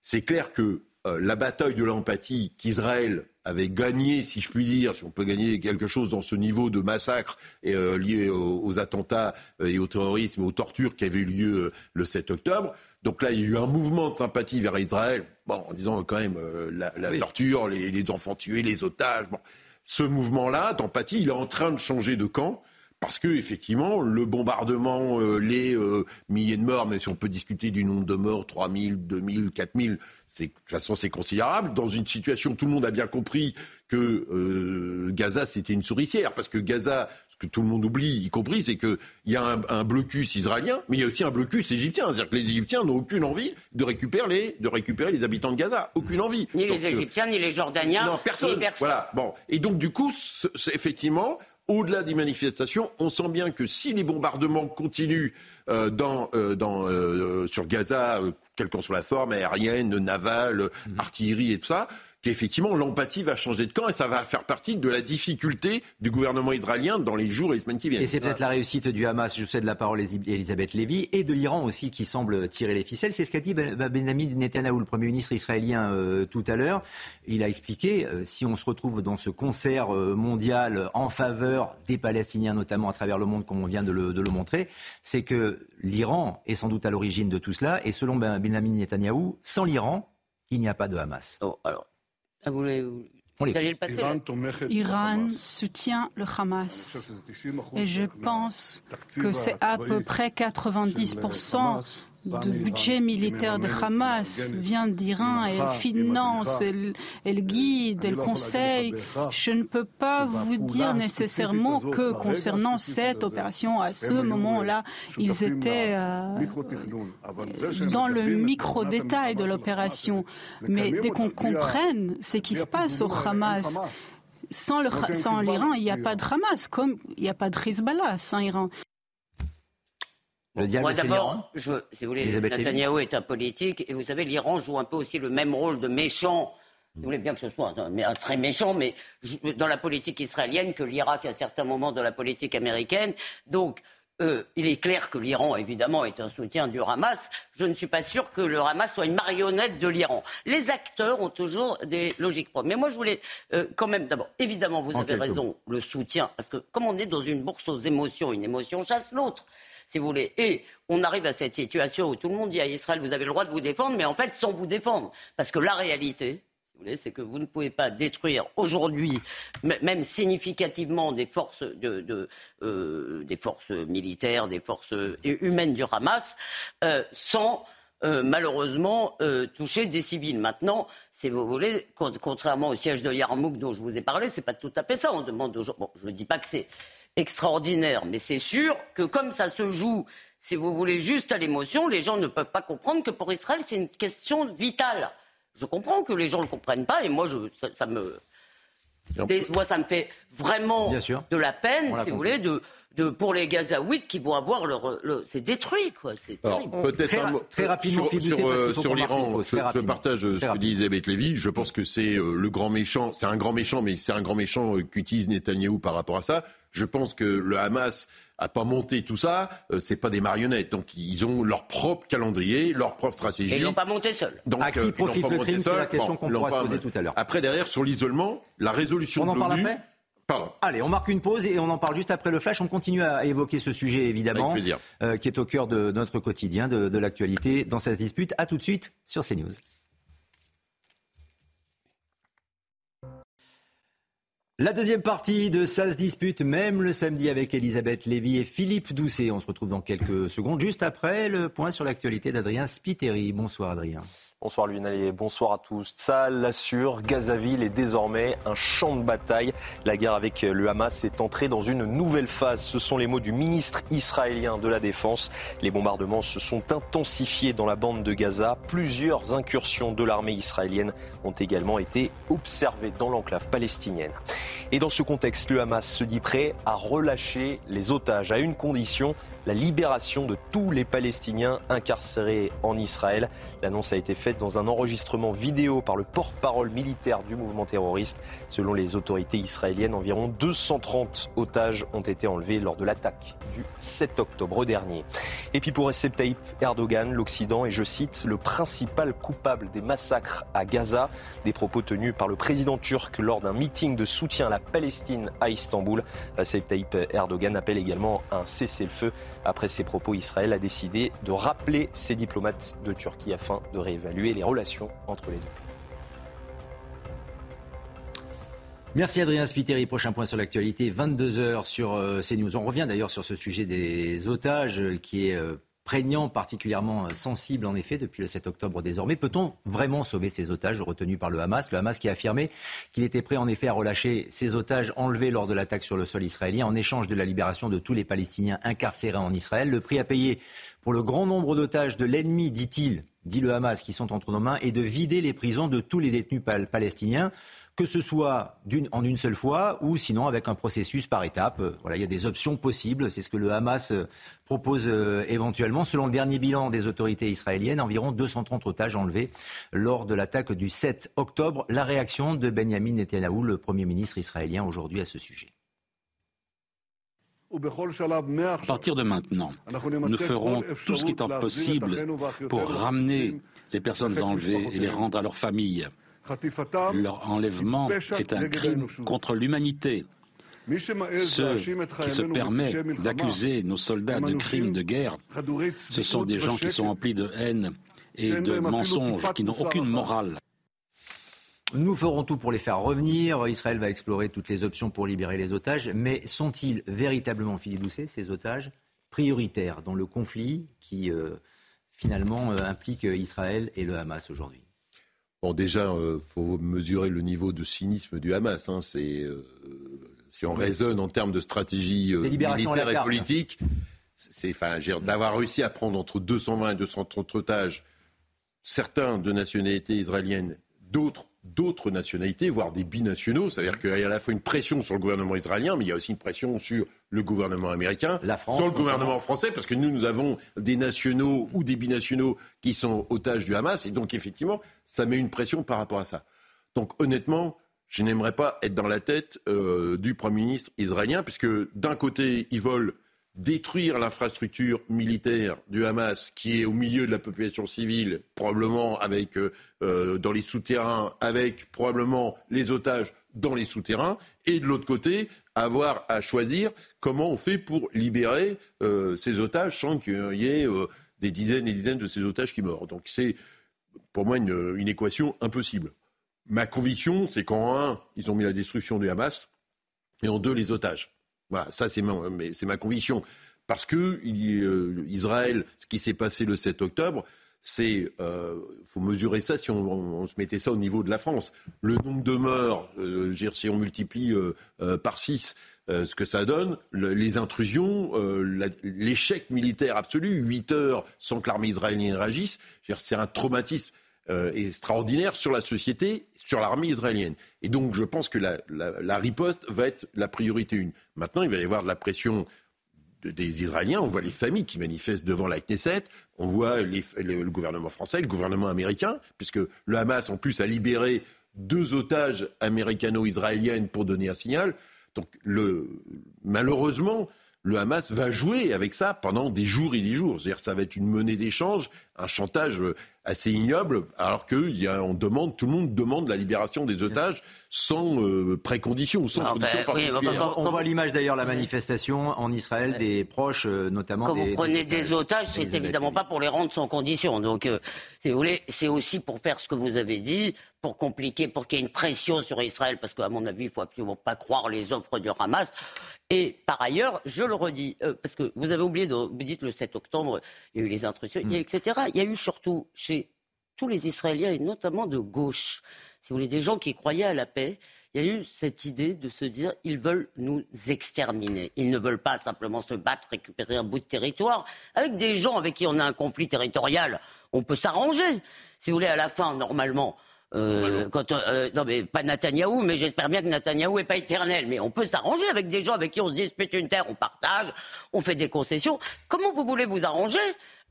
C'est clair que euh, la bataille de l'empathie qu'Israël avait gagné, si je puis dire, si on peut gagner quelque chose dans ce niveau de massacre euh, lié aux, attentats euh, et au terrorisme et aux tortures qui avaient eu lieu le 7 octobre. Donc là, il y a eu un mouvement de sympathie vers Israël, bon, en disant quand même la, torture, les, les, enfants tués, les otages. Bon. Ce mouvement-là d'empathie, il est en train de changer de camp parce que effectivement, le bombardement, euh, les euh, milliers de morts, même si on peut discuter du nombre de morts, 3 000, 2 000, 4 000, de toute façon c'est considérable. Dans une situation, tout le monde a bien compris que euh, Gaza c'était une souricière, parce que Gaza, ce que tout le monde oublie, y compris, c'est qu'il y a un, blocus israélien, mais il y a aussi un blocus égyptien. C'est-à-dire que les Égyptiens n'ont aucune envie de récupérer les, de récupérer les habitants de Gaza, aucune envie. Ni les Égyptiens, ni les Jordaniens, non, personne. Voilà. Bon, et donc du coup, effectivement au-delà des manifestations, on sent bien que si les bombardements continuent euh, dans, euh, dans, euh, sur Gaza, quelle qu'en soit la forme, aérienne, navale, mhm. artillerie et tout ça, qu'effectivement l'empathie va changer de camp et ça va faire partie de la difficulté du gouvernement israélien dans les jours et les semaines qui viennent. Et c'est peut-être la réussite du Hamas, je cède la parole à Elisabeth Lévy, et de l'Iran aussi qui semble tirer les ficelles. C'est ce qu'a dit ben, ben, Benjamin Netanyahu, le Premier ministre israélien, euh, tout à l'heure. Il a expliqué, euh, si on se retrouve dans ce concert euh, mondial en faveur des Palestiniens, notamment à travers le monde, comme on vient de le, de le montrer, c'est que l'Iran est sans doute à l'origine de tout cela. Et selon ben, Benjamin Netanyahu, sans l'Iran, il n'y a pas de Hamas. Oh, alors, ah, vous Iran soutient le Hamas. Et je pense que c'est à peu près 90% du budget militaire de Hamas vient d'Iran. Elle finance, elle, guide, elle conseille. Je ne peux pas vous dire nécessairement que concernant cette opération, à ce moment-là, ils étaient euh, dans le micro-détail de l'opération. Mais dès qu'on comprenne ce qui se passe au Hamas, sans l'Iran, il n'y a pas de Hamas, comme il n'y a pas de Hezbollah sans Iran. Moi d'abord, si vous voulez, Netanyahu est un politique et vous savez, l'Iran joue un peu aussi le même rôle de méchant. Vous voulez bien que ce soit un, très méchant, mais dans la politique israélienne que l'Irak à certains moments dans la politique américaine. Donc, euh, il est clair que l'Iran, évidemment, est un soutien du Hamas. Je ne suis pas sûr que le Hamas soit une marionnette de l'Iran. Les acteurs ont toujours des logiques propres. Mais moi, je voulais euh, quand même, d'abord, évidemment, vous avez raison, le soutien, parce que comme on est dans une bourse aux émotions, une émotion chasse l'autre si vous voulez. Et on arrive à cette situation où tout le monde dit à Israël, vous avez le droit de vous défendre, mais en fait sans vous défendre. Parce que la réalité, c'est que vous ne pouvez pas détruire aujourd'hui, même significativement, des forces, euh, des forces militaires, des forces humaines du Hamas, euh, sans euh, malheureusement toucher des civils. Maintenant, si vous voulez, contrairement au siège de Yarmouk dont je vous ai parlé, c'est pas tout à fait ça. On demande aux Bon, je ne dis pas que c'est extraordinaire, mais c'est sûr que comme ça se joue, si vous voulez, juste à l'émotion, les gens ne peuvent pas comprendre que pour Israël, c'est une question vitale. Je comprends que les gens ne le comprennent pas et moi, je, ça, me. moi, ça me fait vraiment de la peine, si vous voulez, de, de, pour les Gazaouites qui vont avoir leur. c'est détruit, quoi. C'est Peut-être très, très, rapidement sur, euh, sur, l'Iran. Je, partage ce que dit Elisabeth Lévy. Je pense que c'est euh, le grand méchant. C'est un grand méchant, mais c'est un grand méchant euh, qu'utilise Netanyahou par rapport à ça. Je pense que le Hamas a pas monté tout ça, euh, c'est pas des marionnettes. Donc ils ont leur propre calendrier, leur propre stratégie. Et ils l'ont pas monté seul. Donc, à qui euh, profite le crime? C'est la question qu'on pourra se poser tout à l'heure. Après derrière sur l'isolement, la résolution on en parle après? Pardon. Allez, on marque une pause et on en parle juste après le flash. On continue à évoquer ce sujet, évidemment, euh, qui est au cœur de notre quotidien, de, de l'actualité dans cette dispute. À tout de suite sur CNews. La deuxième partie de Ça se dispute, même le samedi avec Elisabeth Lévy et Philippe Doucet. On se retrouve dans quelques secondes, juste après le point sur l'actualité d'Adrien Spiteri. Bonsoir Adrien. Bonsoir Lionel et bonsoir à tous. Ça l'assure, Gazaville est désormais un champ de bataille. La guerre avec le Hamas est entrée dans une nouvelle phase. Ce sont les mots du ministre israélien de la Défense. Les bombardements se sont intensifiés dans la bande de Gaza. Plusieurs incursions de l'armée israélienne ont également été observées dans l'enclave palestinienne. Et dans ce contexte, le Hamas se dit prêt à relâcher les otages à une condition, la libération de tous les Palestiniens incarcérés en Israël. L'annonce a été faite dans un enregistrement vidéo par le porte-parole militaire du mouvement terroriste. Selon les autorités israéliennes, environ 230 otages ont été enlevés lors de l'attaque du 7 octobre dernier. Et puis pour Recep Tayyip Erdogan, l'Occident est, je cite, le principal coupable des massacres à Gaza. Des propos tenus par le président turc lors d'un meeting de soutien à la Palestine à Istanbul. Recep Tayyip Erdogan appelle également un cessez-le-feu après ces propos, Israël a décidé de rappeler ses diplomates de Turquie afin de réévaluer les relations entre les deux. Merci Adrien Spiteri. Prochain point sur l'actualité, 22h sur euh, CNews. On revient d'ailleurs sur ce sujet des otages qui est euh, prégnant, particulièrement sensible en effet depuis le 7 octobre désormais. Peut-on vraiment sauver ces otages retenus par le Hamas? Le Hamas qui a affirmé qu'il était prêt en effet à relâcher ces otages enlevés lors de l'attaque sur le sol israélien en échange de la libération de tous les Palestiniens incarcérés en Israël. Le prix à payer pour le grand nombre d'otages de l'ennemi, dit-il, dit le Hamas, qui sont entre nos mains, est de vider les prisons de tous les détenus palestiniens que ce soit en une seule fois ou sinon avec un processus par étapes. Euh, il y a des options possibles. C'est ce que le Hamas euh, propose euh, éventuellement. Selon le dernier bilan des autorités israéliennes, environ 230 otages enlevés lors de l'attaque du 7 octobre. La réaction de Benjamin Netanyahu, le Premier ministre israélien, aujourd'hui à ce sujet. À partir de maintenant, nous ferons tout ce qui est possible pour ramener les personnes enlevées et les rendre à leurs familles. Leur enlèvement est un crime contre l'humanité. Ceux qui se permettent d'accuser nos soldats de crimes de guerre, ce sont des gens qui sont emplis de haine et de mensonges, qui n'ont aucune morale. Nous ferons tout pour les faire revenir. Israël va explorer toutes les options pour libérer les otages. Mais sont-ils véritablement, Philippe Doucet, ces otages, prioritaires dans le conflit qui euh, finalement euh, implique Israël et le Hamas aujourd'hui? Bon, déjà, il euh, faut mesurer le niveau de cynisme du Hamas. Hein. C'est, euh, si on raisonne en termes de stratégie euh, militaire et politique, c'est, enfin, d'avoir réussi à prendre entre 220 et 230 otages, certains de nationalité israélienne, d'autres d'autres nationalités, voire des binationaux. C'est-à-dire qu'il y a à la fois une pression sur le gouvernement israélien, mais il y a aussi une pression sur le gouvernement américain, la France, sur le gouvernement français, parce que nous, nous avons des nationaux ou des binationaux qui sont otages du Hamas, et donc effectivement, ça met une pression par rapport à ça. Donc honnêtement, je n'aimerais pas être dans la tête euh, du Premier ministre israélien, puisque d'un côté, ils veulent détruire l'infrastructure militaire du Hamas qui est au milieu de la population civile, probablement avec euh, euh, dans les souterrains, avec probablement les otages dans les souterrains, et de l'autre côté, avoir à choisir comment on fait pour libérer euh, ces otages sans qu'il y ait des dizaines et dizaines de ces otages qui meurent. Donc c'est pour moi une, une équation impossible. Ma conviction, c'est qu'en un, ils ont mis la destruction du Hamas, et en deux, les otages. Voilà, ça c'est ma, conviction. Parce que euh, Israël, ce qui s'est passé le 7 octobre, c'est, euh, faut mesurer ça si on, se mettait ça au niveau de la France. Le nombre de morts, euh, si on multiplie euh, par 6, ce que ça donne, les intrusions, l'échec militaire absolu, 8 heures sans que l'armée israélienne réagisse, c'est un traumatisme extraordinaire sur la société, sur l'armée israélienne. Et donc je pense que la, la riposte va être la priorité une. Maintenant, il va y avoir de la pression des Israéliens, on voit les familles qui manifestent devant la Knesset, on voit le gouvernement français, le gouvernement américain, puisque le Hamas en plus a libéré deux otages américano-israéliennes pour donner un signal. Donc malheureusement, le Hamas va jouer avec ça pendant des jours et des jours. C'est-à-dire ça va être une monnaie d'échange, un chantage assez ignoble, alors que y a, on demande, tout le monde demande la libération des otages sans euh, précondition, sans condition on, voit l'image d'ailleurs la manifestation en Israël des proches, euh, notamment. Quand vous prenez des, otages, c'est évidemment pas pour les rendre sans condition. Donc, euh, si vous voulez, c'est aussi pour faire ce que vous avez dit, pour compliquer, pour qu'il y ait une pression sur Israël, parce qu'à mon avis, il faut absolument pas croire les offres du Hamas. Et par ailleurs, je le redis, parce que vous avez oublié de, vous dites le 7 octobre, il y a eu les intrusions, etc. Il y a eu surtout chez tous les Israéliens, et notamment de gauche, si vous voulez, des gens qui croyaient à la paix, il y a eu cette idée de se dire ils veulent nous exterminer. Ils ne veulent pas simplement se battre, récupérer un bout de territoire. Avec des gens avec qui on a un conflit territorial, on peut s'arranger. Si vous voulez, à la fin, normalement, euh, quand, euh, non mais pas Netanyahou, mais j'espère bien que Netanyahou n'est pas éternel. Mais on peut s'arranger avec des gens avec qui on se dispute une terre, on partage, on fait des concessions. Comment vous voulez vous arranger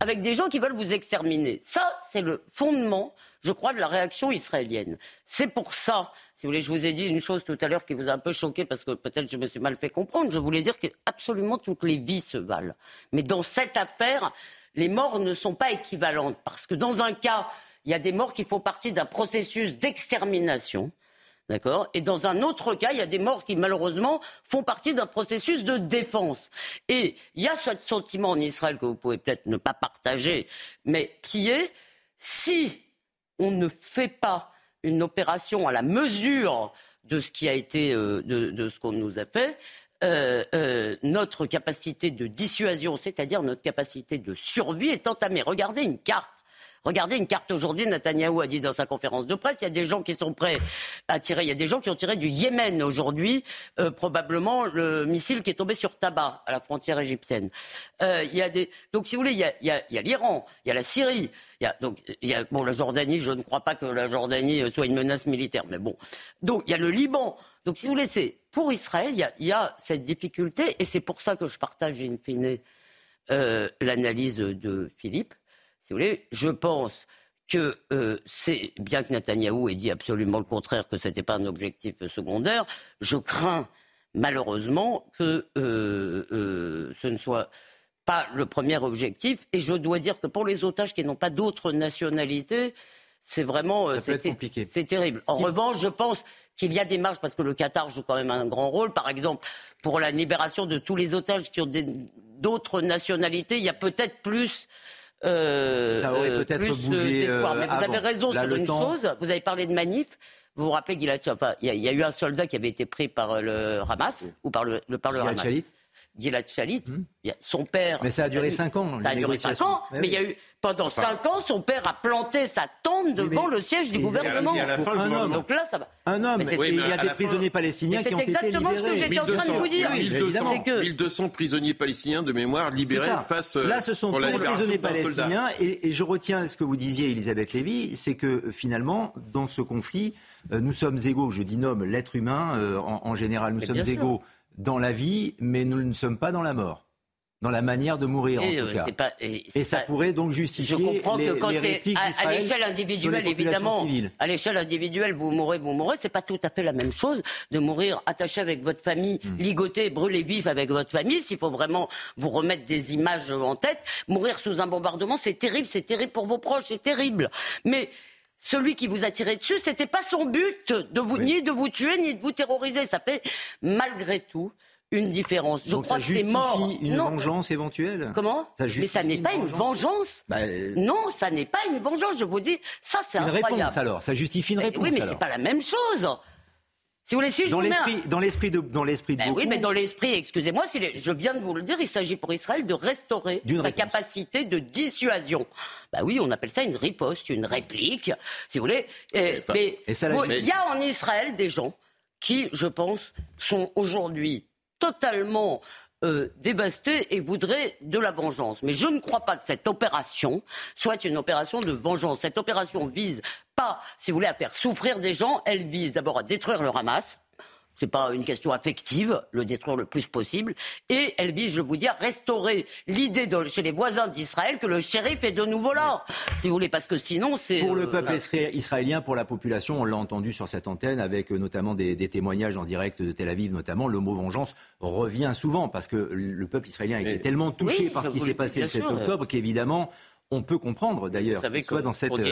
avec des gens qui veulent vous exterminer? Ça, c'est le fondement, je crois, de la réaction israélienne. C'est pour ça, si vous voulez, je vous ai dit une chose tout à l'heure qui vous a un peu choqué parce que peut-être je me suis mal fait comprendre. Je voulais dire que absolument toutes les vies se valent. Mais dans cette affaire, les morts ne sont pas équivalentes parce que dans un cas il y a des morts qui font partie d'un processus d'extermination. D'accord? Et dans un autre cas, il y a des morts qui, malheureusement, font partie d'un processus de défense. Et il y a ce sentiment en Israël que vous pouvez peut-être ne pas partager, mais qui est si on ne fait pas une opération à la mesure de ce qui a été, euh, de, ce qu'on nous a fait, euh, euh, notre capacité de dissuasion, c'est-à-dire notre capacité de survie, est entamée. Regardez une carte Regardez une carte aujourd'hui, Netanyahou a dit dans sa conférence de presse, il y a des gens qui sont prêts à tirer, il y a des gens qui ont tiré du Yémen aujourd'hui, euh, probablement le missile qui est tombé sur Tabar, à la frontière égyptienne. Euh, il y a des... Donc si vous voulez, il y a, l'Iran, il y a la Syrie, il y a, donc, il y a, bon, la Jordanie, je ne crois pas que la Jordanie soit une menace militaire, mais bon. Donc, il y a le Liban. Donc, si vous voulez, c'est, pour Israël, il y, a, il y a cette difficulté, et c'est pour ça que je partage in fine euh, l'analyse de Philippe si vous voulez, je pense que euh, c'est bien que Netanyahou ait dit absolument le contraire, que ce n'était pas un objectif secondaire. Je crains malheureusement que euh, euh, ce ne soit pas le premier objectif. Et je dois dire que pour les otages qui n'ont pas d'autre nationalité, c'est vraiment c'est terrible. En revanche, je pense qu'il y a des marges parce que le Qatar joue quand même un grand rôle. Par exemple, pour la libération de tous les otages qui ont d'autres nationalités, il y a peut-être plus ça aurait peut-être euh, bougé. Euh, Mais vous avez raison sur une chose. Vous avez parlé de manif. Vous vous rappelez qu'il enfin, il y, a eu un soldat qui avait été pris par le Hamas ou par le, par le Hamas. Gilad Shalit, hmm. son père. Mais ça a duré 5 ans. Ça a duré 5 ans, mais, il y a eu pendant 5 ans, son père a planté sa tente devant le siège du gouvernement. un homme. Donc là, ça va. Un homme. il y a des prisonniers palestiniens qui ont été libérés. C'est exactement ce que j'étais en train de vous dire. 1200, prisonniers palestiniens de mémoire libérés face. Là, ce sont tous les prisonniers palestiniens. Et, je retiens ce que vous disiez, Elisabeth Lévy, c'est que finalement, dans ce conflit, euh, nous sommes égaux. Je dis nomme l'être humain euh, en, général, nous sommes égaux dans la vie, mais nous ne sommes pas dans la mort. Dans la manière de mourir, en tout cas. et, ça pourrait donc justifier. Je comprends que quand c'est à, l'échelle individuelle, évidemment, à l'échelle individuelle, vous mourrez, vous mourrez. C'est pas tout à fait la même chose de mourir attaché avec votre famille, hmm. ligoté, brûlé vif avec votre famille. S'il faut vraiment vous remettre des images en tête, mourir sous un bombardement, c'est terrible, c'est terrible pour vos proches, c'est terrible. Mais celui qui vous a tiré dessus, c'était pas son but de vous, ni de vous tuer, ni de vous terroriser. Ça fait, malgré tout, une différence. Je crois que c'est mort. Une vengeance éventuelle? Comment? Mais ça n'est pas une vengeance? Bah, euh, non, ça n'est pas une vengeance. Je vous dis, ça c'est incroyable. Une réponse alors. Ça justifie une réponse. Oui, mais c'est pas la même chose. Si vous voulez, si je dans l'esprit, dans l'esprit de, dans l'esprit de ben Oui, mais dans l'esprit, excusez-moi, si je viens de vous le dire, il s'agit pour Israël de restaurer la capacité de dissuasion. Ben oui, on appelle ça une riposte, une réplique, si vous voulez. mais il y a en Israël des gens qui, je pense, sont aujourd'hui totalement euh, et voudraient de la vengeance. Mais je ne crois pas que cette opération soit une opération de vengeance. Cette opération vise pas, si vous voulez, à faire souffrir des gens, elle vise d'abord à détruire le Hamas, c'est pas une question affective, le détruire le plus possible. Et elle vise, je vous dis, à restaurer l'idée chez les voisins d'Israël que le shérif est de nouveau là, si vous voulez, parce que sinon c'est... Pour le euh, peuple israélien, pour la population, on l'a entendu sur cette antenne avec euh, notamment des, témoignages en direct de Tel Aviv, notamment, le mot vengeance revient souvent parce que le peuple israélien a été tellement touché par ce qui s'est passé le 7 octobre qu'évidemment on peut comprendre d'ailleurs qu'il soit dans, cette, cet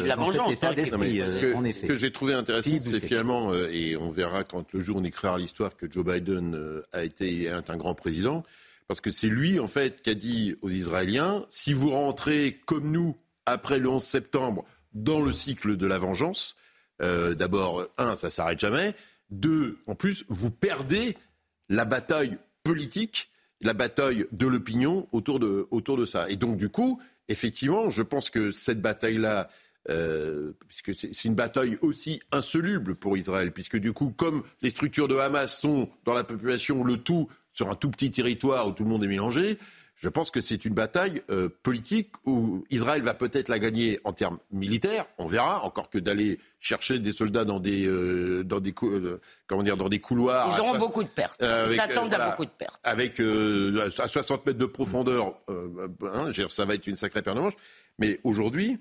état d'esprit. Euh, en effet. Ce que j'ai trouvé intéressant, c'est finalement, euh, et on verra quand le jour on écrira l'histoire que Joe Biden euh, a été un grand président, parce que c'est lui en fait qui a dit aux Israéliens si vous rentrez comme nous après le 11 septembre dans le cycle de la vengeance, d'abord un, ça s'arrête jamais. Deux, en plus, vous perdez la bataille politique, la bataille de l'opinion autour de, autour de ça. Et donc, du coup, effectivement, je pense que cette bataille-là, euh, puisque c'est une bataille aussi insoluble pour Israël, puisque du coup, comme les structures de Hamas sont dans la population, le tout sur un tout petit territoire où tout le monde est mélangé, je pense que c'est une bataille euh, politique où Israël va peut-être la gagner en termes militaires, on verra, encore que d'aller chercher des soldats dans des, euh, dans des, euh, comment dire, dans des couloirs. Ils auront beaucoup de pertes. Ils s'attendent à beaucoup de pertes. Avec à 60 mètres de profondeur, hein, ça va être une sacrée paire de manches. Mais aujourd'hui,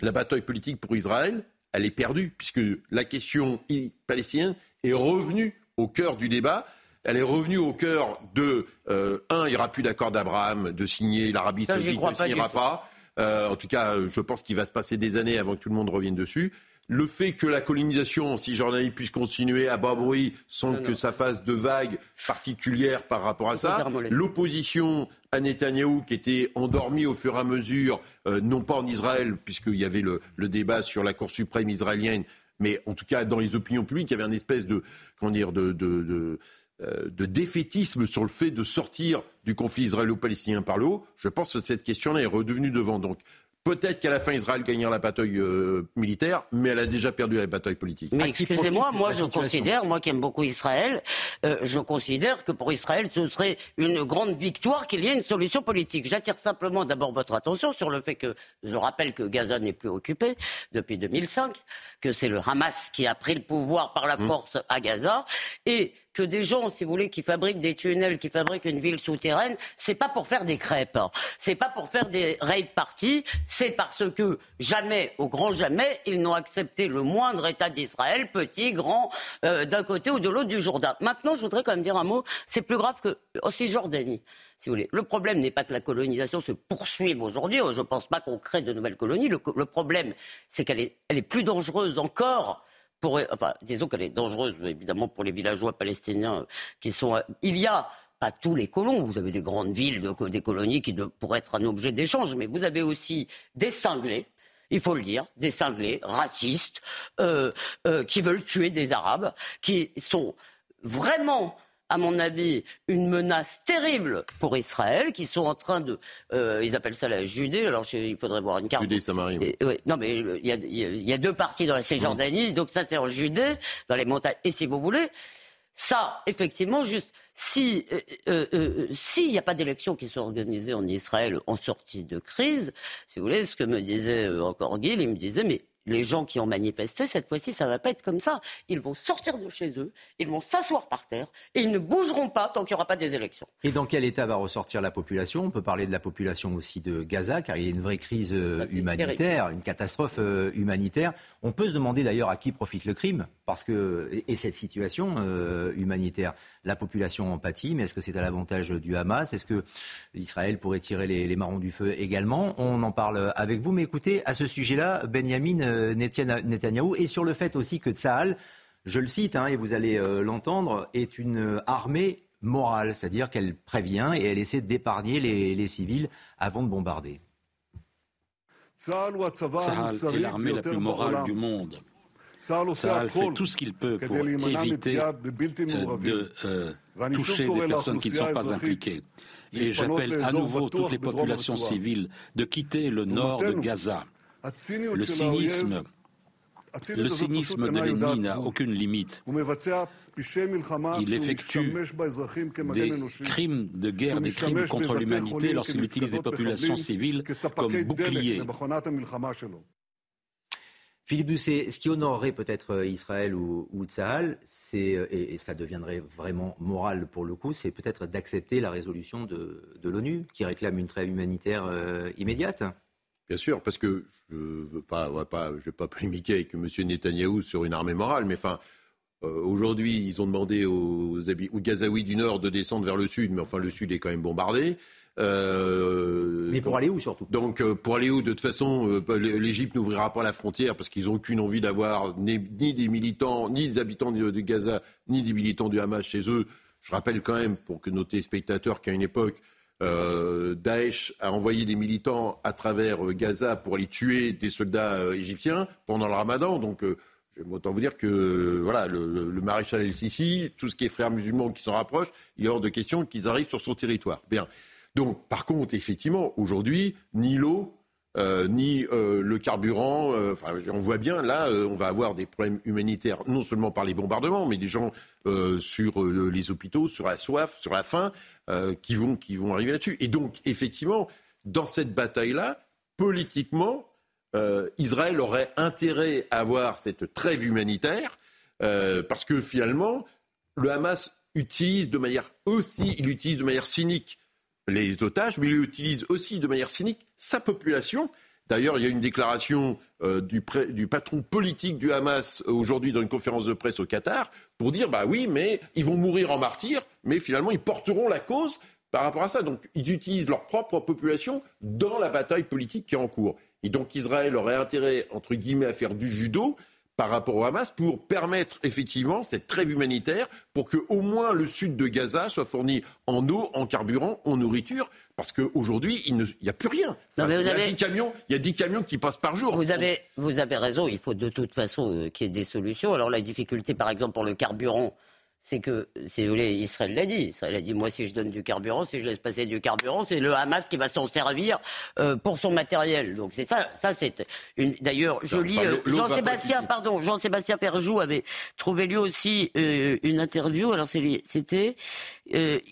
la bataille politique pour Israël, elle est perdue, puisque la question palestinienne est revenue au cœur du débat elle est revenue au cœur de euh, un, il n'y aura plus d'accord d'Abraham de signer, l'Arabie Saoudite ne signera pas. Euh, en tout cas, je pense qu'il va se passer des années avant que tout le monde revienne dessus. Le fait que la colonisation en Cisjordanie puisse continuer à bas bruit sans que ça fasse de vagues particulières par rapport à ça. L'opposition à Netanyahou qui était endormie au fur et à mesure, euh, non pas en Israël, puisqu'il y avait le, débat sur la Cour suprême israélienne, mais en tout cas dans les opinions publiques, il y avait une espèce de, comment dire, de, de euh, de défaitisme sur le fait de sortir du conflit israélo-palestinien par le haut, je pense que cette question-là est redevenue devant. Donc Peut-être qu'à la fin, Israël gagnera la bataille euh, militaire, mais elle a déjà perdu la bataille politique. Mais excusez-moi, moi je considère, moi qui aime beaucoup Israël, euh, je considère que pour Israël, ce serait une grande victoire qu'il y ait une solution politique. J'attire simplement d'abord votre attention sur le fait que, je rappelle que Gaza n'est plus occupé depuis 2005, que c'est le Hamas qui a pris le pouvoir par la mmh. force à Gaza, et que des gens, si vous voulez, qui fabriquent des tunnels, qui fabriquent une ville souterraine, c'est pas pour faire des crêpes, hein. c'est pas pour faire des rave parties, c'est parce que jamais, au grand jamais, ils n'ont accepté le moindre État d'Israël, petit, grand, euh, d'un côté ou de l'autre du Jourdain. Maintenant, je voudrais quand même dire un mot, c'est plus grave que aussi Jordanie. Si vous voulez. Le problème n'est pas que la colonisation se poursuive aujourd'hui. Je ne pense pas qu'on crée de nouvelles colonies. Le, problème, c'est qu'elle est, est plus dangereuse encore pour, enfin, disons qu'elle est dangereuse évidemment pour les villageois palestiniens qui sont. Il y a pas tous les colons. Vous avez des grandes villes, des colonies qui pourraient être un objet d'échange, mais vous avez aussi des cinglés. Il faut le dire, des cinglés racistes euh, euh, qui veulent tuer des Arabes, qui sont vraiment à mon avis, une menace terrible pour Israël, qui sont en train de, euh, ils appellent ça la Judée. Alors il faudrait voir une carte. Judée, ça m'arrive. non, mais il y, a, deux parties dans la Cisjordanie, donc ça c'est en Judée, dans les montagnes. Et si vous voulez, ça, effectivement, juste si euh, euh, s'il n'y a pas d'élections qui sont organisées en Israël en sortie de crise, si vous voulez, ce que me disait encore Gil, il me disait mais les gens qui ont manifesté, cette fois-ci, ça ne va pas être comme ça. Ils vont sortir de chez eux, ils vont s'asseoir par terre et ils ne bougeront pas tant qu'il n'y aura pas des élections. Et dans quel état va ressortir la population? On peut parler de la population aussi de Gaza, car il y a une vraie crise euh, humanitaire, une catastrophe euh, humanitaire. On peut se demander d'ailleurs à qui profite le crime, parce que et cette situation euh, humanitaire la population en pâtit, mais est-ce que c'est à l'avantage du Hamas? Est-ce que Israël pourrait tirer les, marrons du feu également? On en parle avec vous, mais écoutez, à ce sujet-là, Benjamin euh, Netanyahou, et sur le fait aussi que Tsahal, je le cite, hein, et vous allez euh, l'entendre, est une armée morale, c'est-à-dire qu'elle prévient et elle essaie d'épargner les, civils avant de bombarder. Tsahal est l'armée la plus morale du monde. Tsahal fait tout ce qu'il peut pour éviter euh, de euh, toucher des personnes qui ne sont pas impliquées. Et j'appelle à nouveau toutes les populations civiles de quitter le nord de Gaza. Le cynisme, le cynisme de l'ennemi n'a aucune limite. Il effectue des crimes de guerre, des crimes contre l'humanité lorsqu'il utilise des populations civiles comme boucliers. Philippe Doucet, ce qui honorerait peut-être euh, Israël ou, ou Tzahal, c'est, euh, et, ça deviendrait vraiment moral pour le coup, c'est peut-être d'accepter la résolution de, l'ONU qui réclame une trêve humanitaire euh, immédiate. Bien sûr, parce que je ne veux pas, pas, je vais pas polémiquer avec M. Netanyahou sur une armée morale, mais enfin, aujourd'hui, ils ont demandé aux, aux Gazaouis du Nord de descendre vers le Sud, mais enfin, le Sud est quand même bombardé. Euh, Mais pour aller où surtout? Donc euh, pour aller où De toute façon, euh, l'Égypte n'ouvrira pas la frontière parce qu'ils n'ont aucune envie d'avoir ni, des militants, ni des habitants de, Gaza, ni des militants du Hamas chez eux. Je rappelle quand même, pour que nos téléspectateurs, qu'à une époque, Daesh a envoyé des militants à travers Gaza pour aller tuer des soldats égyptiens pendant le ramadan. Donc, autant vous dire que voilà, le, le maréchal El-Sisi, tout ce qui est frères musulmans qui s'en rapprochent, il est hors de question qu'ils arrivent sur son territoire. Bien. Donc, par contre, effectivement, aujourd'hui, ni l'eau, euh, ni euh, le carburant. Euh, on voit bien, là, on va avoir des problèmes humanitaires, non seulement par les bombardements, mais des gens sur les hôpitaux, sur la soif, sur la faim, qui, vont, qui vont arriver là-dessus. Et donc, effectivement, dans cette bataille-là, politiquement, Israël aurait intérêt à avoir cette trêve humanitaire, parce que finalement, le Hamas utilise de manière aussi, il utilise de manière cynique les otages, mais il utilise aussi de manière cynique sa population. D'ailleurs, il y a une déclaration euh, du, patron politique du Hamas euh, aujourd'hui dans une conférence de presse au Qatar pour dire bah oui, mais ils vont mourir en martyrs, mais finalement ils porteront la cause par rapport à ça. Donc ils utilisent leur propre population dans la bataille politique qui est en cours. Et donc Israël aurait intérêt, entre guillemets, à faire du judo par rapport au Hamas pour permettre effectivement cette trêve humanitaire pour que au moins le sud de Gaza soit fourni en eau, en carburant, en nourriture, parce qu'aujourd'hui, il n'y a plus rien. il, y a 10 camions, il y a 10 camions qui passent par jour. Vous avez, vous avez raison, il faut de toute façon euh, qu'il y ait des solutions. Alors la difficulté, par exemple, pour le carburant, c'est que, si vous voulez, Israël l'a dit. Israël a dit, moi, si je donne du carburant, si je laisse passer du carburant, c'est le Hamas qui va s'en servir euh, pour son matériel. Donc c'est ça, ça c'est une. D'ailleurs, je lis euh, Jean-Sébastien, pardon, Jean-Sébastien Ferjou avait trouvé lui aussi euh, une interview. Alors c'était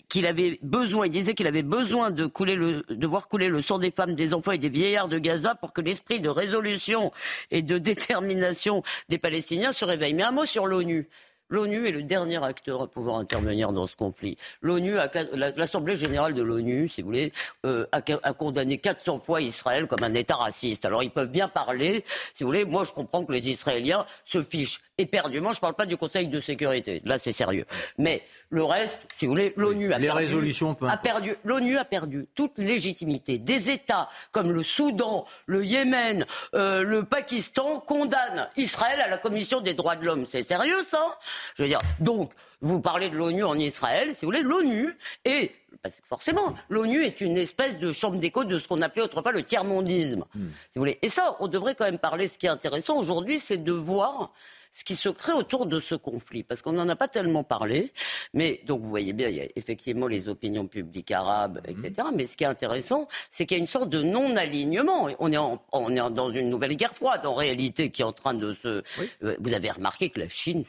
qu'il avait besoin, il disait qu'il avait besoin de couler le, de voir couler le sang des femmes, des enfants et des vieillards de Gaza pour que l'esprit de résolution et de détermination des Palestiniens se réveille. Mais un mot sur l'ONU. L'ONU est le dernier acteur à pouvoir intervenir dans ce conflit. L'ONU, l'Assemblée générale de l'ONU, si vous voulez, euh, a, a, condamné 400 fois Israël comme un État raciste. Alors ils peuvent bien parler, si vous voulez. Moi, je comprends que les Israéliens se fichent éperdument. Je ne parle pas du Conseil de sécurité. Là, c'est sérieux. Mais le reste, si vous voulez, l'ONU a, a perdu. L'ONU a perdu toute légitimité. Des États comme le Soudan, le Yémen, euh, le Pakistan condamnent Israël à la Commission des droits de l'homme. C'est sérieux, ça? Je veux dire. Donc, vous parlez de l'ONU en Israël, si vous voulez, l'ONU est parce que forcément, l'ONU est une espèce de chambre d'écho de ce qu'on appelait autrefois le tiers-mondisme. Hmm. Si vous voulez. Et ça, on devrait quand même parler. Ce qui est intéressant aujourd'hui, c'est de voir ce qui se crée autour de ce conflit, parce qu'on n'en a pas tellement parlé, mais donc vous voyez bien, il y a effectivement les opinions publiques arabes, mhm. etc. Mais ce qui est intéressant, c'est qu'il y a une sorte de non-alignement. On est, on est dans une nouvelle guerre froide, en réalité, qui est en train de se... Euh, vous avez remarqué que la Chine,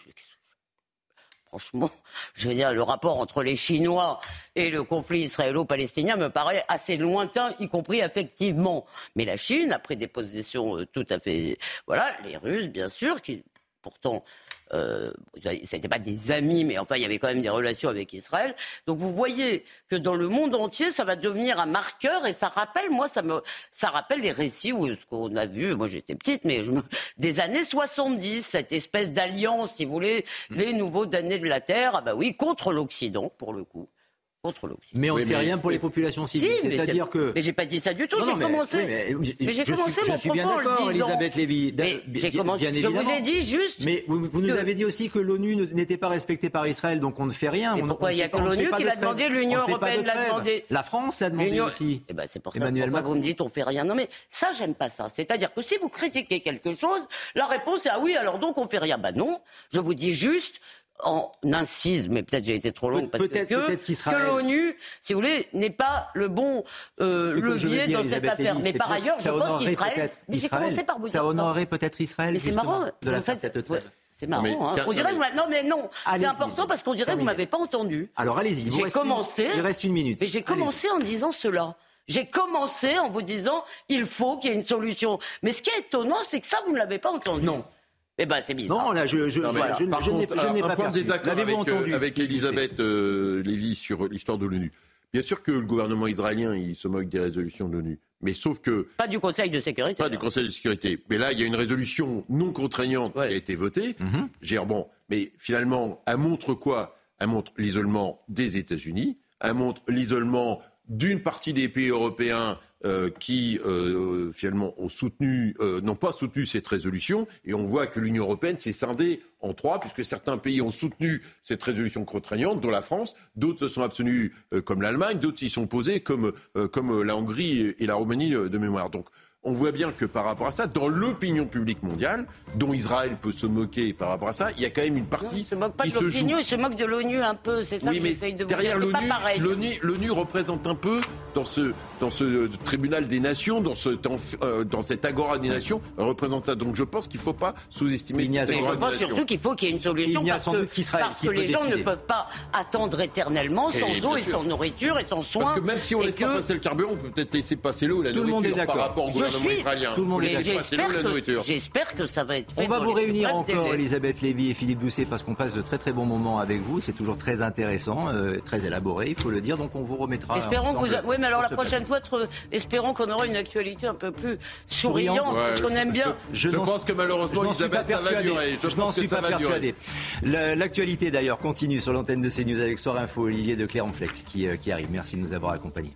franchement, je veux dire, le rapport entre les Chinois et le conflit israélo-palestinien me paraît assez lointain, y compris effectivement. Mais la Chine a pris des positions euh, tout à fait, voilà, les Russes, bien sûr, qui pourtant, euh, ce n'étaient pas des amis, mais enfin, il y avait quand même des relations avec Israël. Donc vous voyez que dans le monde entier, ça va devenir un marqueur et ça rappelle, moi, ça me, ça rappelle les récits où ce qu'on a vu, moi j'étais petite, mais je des années 70, cette espèce d'alliance, si vous voulez, mm. les nouveaux damnés de la Terre, ah bah oui, contre l'Occident, pour le coup mais on ne fait rien pour les populations civiles. C'est-à-dire que. Mais j'ai pas dit ça du tout. J'ai commencé. Mais, j'ai commencé mon propos en le disant. Elisabeth Lévy. Mais j'ai commencé. je vous ai dit juste. Mais vous, nous avez dit aussi que l'ONU n'était pas respectée par Israël, donc on ne fait rien. Et pourquoi il y a que l'ONU qui l'a demandé L'Union européenne l'a demandé. La France l'a demandé aussi. Eh ben, c'est pour ça que vous me dites on fait rien. Non mais ça j'aime pas ça. C'est-à-dire que si vous critiquez quelque chose, la réponse est ah oui alors donc on fait rien. Bah non. Je vous dis juste on incise, mais peut-être j'ai été trop long parce que, que l'ONU, si vous voulez, n'est pas le bon euh, levier dans cette affaire. mais par ailleurs, je pense qu'Israël. Mais j'ai commencé par vous ça honorerait peut-être Israël. Mais c'est marrant. De la fait, cette trêve. C'est marrant. Hein. On dirait non, mais non. C'est important parce qu'on dirait que vous m'avez pas entendu. Alors allez-y. J'ai commencé. Il reste une minute. Mais j'ai commencé en disant cela. J'ai commencé en vous disant il faut qu'il y ait une solution. Mais ce qui est étonnant, c'est que ça, vous ne l'avez pas entendu. Non. Eh ben, c'est bizarre. Non, là, je, je, voilà. je, je n'ai pas point désaccord avec, entendu, avec Elisabeth euh, Lévy sur l'histoire de l'ONU. Bien sûr que le gouvernement israélien, il se moque des résolutions de l'ONU. Mais sauf que. Pas du Conseil de sécurité. Pas du Conseil de sécurité. Mais là, il y a une résolution non contraignante qui a été votée. Mm bon, mais finalement, elle montre quoi? Elle montre l'isolement des États-Unis. Elle montre l'isolement d'une partie des pays européens euh, qui euh, finalement ont soutenu, euh, n'ont pas soutenu cette résolution, et on voit que l'Union européenne s'est scindée en trois, puisque certains pays ont soutenu cette résolution contraignante, dont la France, d'autres se sont abstenus comme l'Allemagne, d'autres s'y sont posés comme, comme la Hongrie et la Roumanie de mémoire. On voit bien que par rapport à ça, dans l'opinion publique mondiale, dont Israël peut se moquer par rapport à ça, il y a quand même une partie. il se moque pas de l'opinion, il se moque de l'ONU un peu. C'est ça oui, mais de derrière l'ONU, l'ONU représente un peu dans ce dans ce tribunal des nations, dans ce euh, dans cette agora des nations, représente ça. Donc je pense qu'il ne faut pas sous-estimer. Il je pense surtout qu'il faut qu'il y ait une solution parce que, parce que les gens ne peuvent pas attendre éternellement sans eau et sans nourriture et sans soins. Parce que même si on laisse pas passer le carburant, on peut peut-être laisser passer l'eau la nourriture par rapport au J'espère que ça va être fait. On va vous réunir encore, Elisabeth Lévy et Philippe Doucet, parce qu'on passe de très très bons moments avec vous. C'est toujours très intéressant, euh, très élaboré, il faut le dire. Donc on vous remettra. Espérons que vous. Oui, mais alors la prochaine fois, espérons qu'on aura une actualité un peu plus souriante, parce qu'on aime bien. Je, pense que malheureusement, Elisabeth, ça va durer. Je, n'en suis pas persuadé. L'actualité d'ailleurs continue sur l'antenne de CNews avec Soir Info, Olivier de Clermont-Fleck qui, euh, qui arrive. Merci de nous avoir accompagnés.